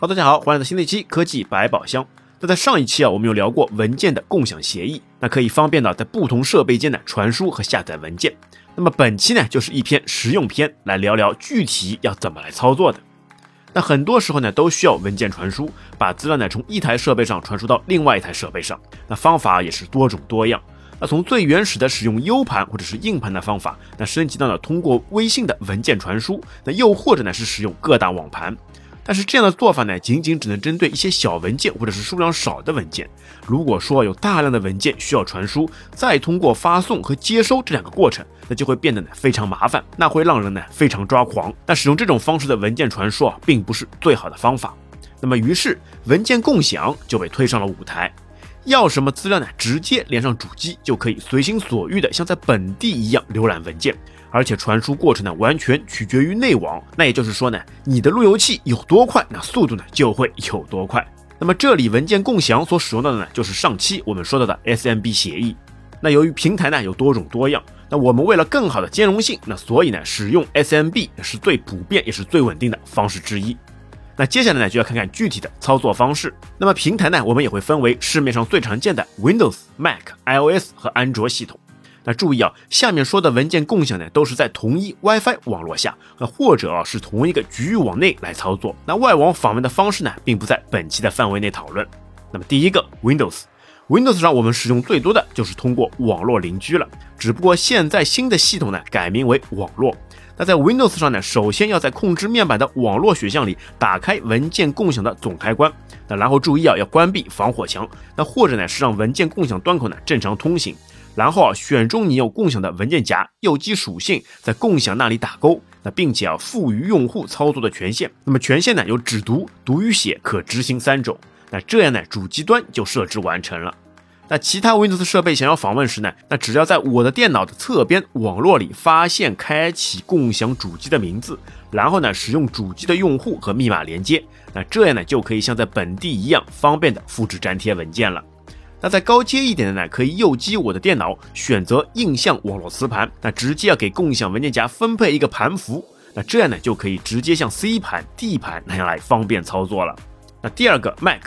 好，大家好，欢迎来到新的一期科技百宝箱。那在上一期啊，我们有聊过文件的共享协议，那可以方便的在不同设备间呢传输和下载文件。那么本期呢，就是一篇实用篇，来聊聊具体要怎么来操作的。那很多时候呢，都需要文件传输，把资料呢从一台设备上传输到另外一台设备上。那方法也是多种多样。那从最原始的使用 U 盘或者是硬盘的方法，那升级到了通过微信的文件传输，那又或者呢是使用各大网盘。但是这样的做法呢，仅仅只能针对一些小文件或者是数量少的文件。如果说有大量的文件需要传输，再通过发送和接收这两个过程，那就会变得呢非常麻烦，那会让人呢非常抓狂。那使用这种方式的文件传输啊，并不是最好的方法。那么于是文件共享就被推上了舞台。要什么资料呢？直接连上主机就可以随心所欲的像在本地一样浏览文件。而且传输过程呢，完全取决于内网。那也就是说呢，你的路由器有多快，那速度呢就会有多快。那么这里文件共享所使用到的呢，就是上期我们说到的 SMB 协议。那由于平台呢有多种多样，那我们为了更好的兼容性，那所以呢使用 SMB 是最普遍也是最稳定的方式之一。那接下来呢就要看看具体的操作方式。那么平台呢，我们也会分为市面上最常见的 Windows、Mac、iOS 和安卓系统。那注意啊，下面说的文件共享呢，都是在同一 WiFi 网络下，那或者啊是同一个局域网内来操作。那外网访问的方式呢，并不在本期的范围内讨论。那么第一个 Windows Windows 上我们使用最多的就是通过网络邻居了。只不过现在新的系统呢，改名为网络。那在 Windows 上呢，首先要在控制面板的网络选项里打开文件共享的总开关。那然后注意啊，要关闭防火墙。那或者呢，是让文件共享端口呢正常通行。然后啊，选中你有共享的文件夹，右击属性，在共享那里打勾，那并且啊，赋予用户操作的权限。那么权限呢，有只读、读与写可执行三种。那这样呢，主机端就设置完成了。那其他 Windows 设备想要访问时呢，那只要在我的电脑的侧边网络里发现开启共享主机的名字，然后呢，使用主机的用户和密码连接，那这样呢，就可以像在本地一样方便的复制粘贴文件了。那再高阶一点的呢，可以右击我的电脑，选择映像网络磁盘，那直接要给共享文件夹分配一个盘符，那这样呢就可以直接像 C 盘、D 盘那样来方便操作了。那第二个 Mac，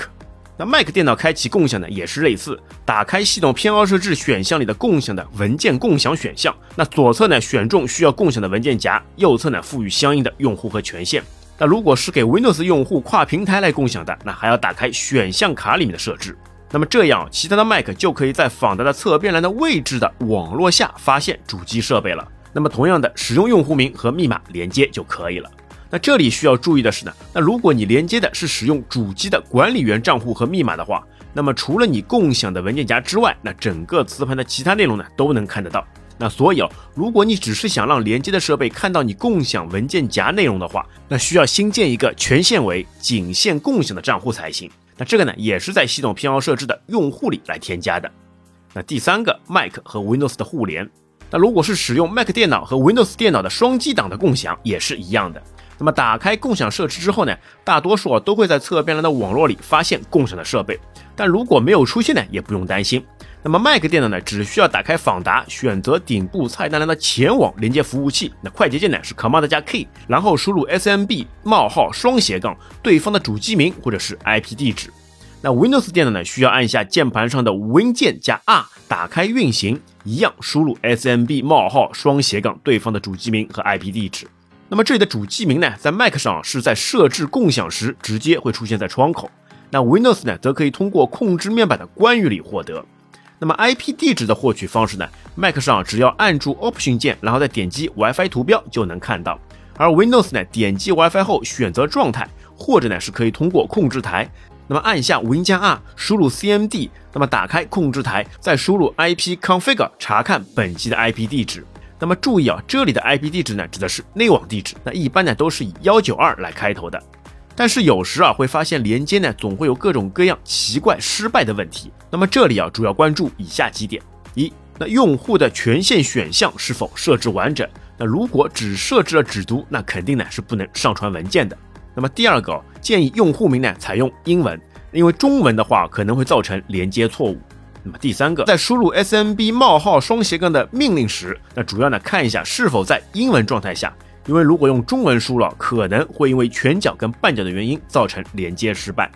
那 Mac 电脑开启共享呢也是类似，打开系统偏好设置选项里的共享的文件共享选项，那左侧呢选中需要共享的文件夹，右侧呢赋予相应的用户和权限。那如果是给 Windows 用户跨平台来共享的，那还要打开选项卡里面的设置。那么这样，其他的 Mac 就可以在访达的侧边栏的位置的网络下发现主机设备了。那么同样的，使用用户名和密码连接就可以了。那这里需要注意的是呢，那如果你连接的是使用主机的管理员账户和密码的话，那么除了你共享的文件夹之外，那整个磁盘的其他内容呢都能看得到。那所以哦，如果你只是想让连接的设备看到你共享文件夹内容的话，那需要新建一个权限为仅限共享的账户才行。那这个呢，也是在系统偏好设置的用户里来添加的。那第三个，Mac 和 Windows 的互联。那如果是使用 Mac 电脑和 Windows 电脑的双机档的共享，也是一样的。那么打开共享设置之后呢，大多数啊都会在侧边栏的网络里发现共享的设备。但如果没有出现呢，也不用担心。那么 Mac 电脑呢，只需要打开访达，选择顶部菜单栏的前网连接服务器，那快捷键呢是 Command 加 K，然后输入 SMB 冒号双斜杠对方的主机名或者是 IP 地址。那 Windows 电脑呢，需要按下键盘上的 Win 键加 R 打开运行，一样输入 SMB 冒号双斜杠对方的主机名和 IP 地址。那么这里的主机名呢，在 Mac 上是在设置共享时直接会出现在窗口，那 Windows 呢，则可以通过控制面板的关于里获得。那么 IP 地址的获取方式呢？Mac 上只要按住 Option 键，然后再点击 WiFi 图标就能看到。而 Windows 呢，点击 WiFi 后选择状态，或者呢是可以通过控制台，那么按下 Win 加 R，输入 CMD，那么打开控制台，再输入 IP Config 查看本机的 IP 地址。那么注意啊，这里的 IP 地址呢，指的是内网地址，那一般呢都是以幺九二来开头的。但是有时啊，会发现连接呢总会有各种各样奇怪失败的问题。那么这里啊，主要关注以下几点：一，那用户的权限选项是否设置完整？那如果只设置了只读，那肯定呢是不能上传文件的。那么第二个，建议用户名呢采用英文，因为中文的话可能会造成连接错误。那么第三个，在输入 SMB 冒号双斜杠的命令时，那主要呢看一下是否在英文状态下。因为如果用中文输入，可能会因为全角跟半角的原因造成连接失败。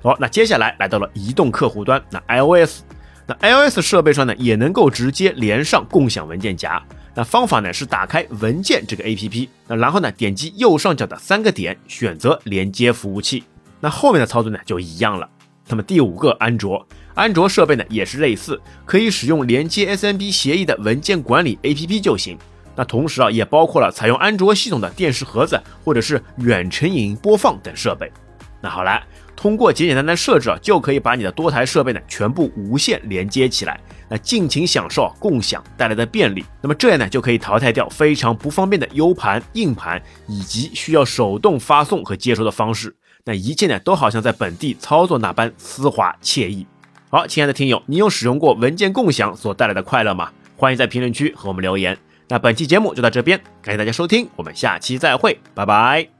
好，那接下来来到了移动客户端，那 iOS，那 iOS 设备上呢也能够直接连上共享文件夹。那方法呢是打开文件这个 APP，那然后呢点击右上角的三个点，选择连接服务器。那后面的操作呢就一样了。那么第五个，安卓，安卓设备呢也是类似，可以使用连接 SMB 协议的文件管理 APP 就行。那同时啊也包括了采用安卓系统的电视盒子或者是远程影音播放等设备。那好了。通过简简单单设置啊，就可以把你的多台设备呢全部无线连接起来，那尽情享受共享带来的便利。那么这样呢，就可以淘汰掉非常不方便的 U 盘、硬盘以及需要手动发送和接收的方式。那一切呢，都好像在本地操作那般丝滑惬意。好，亲爱的听友，你有使用过文件共享所带来的快乐吗？欢迎在评论区和我们留言。那本期节目就到这边，感谢大家收听，我们下期再会，拜拜。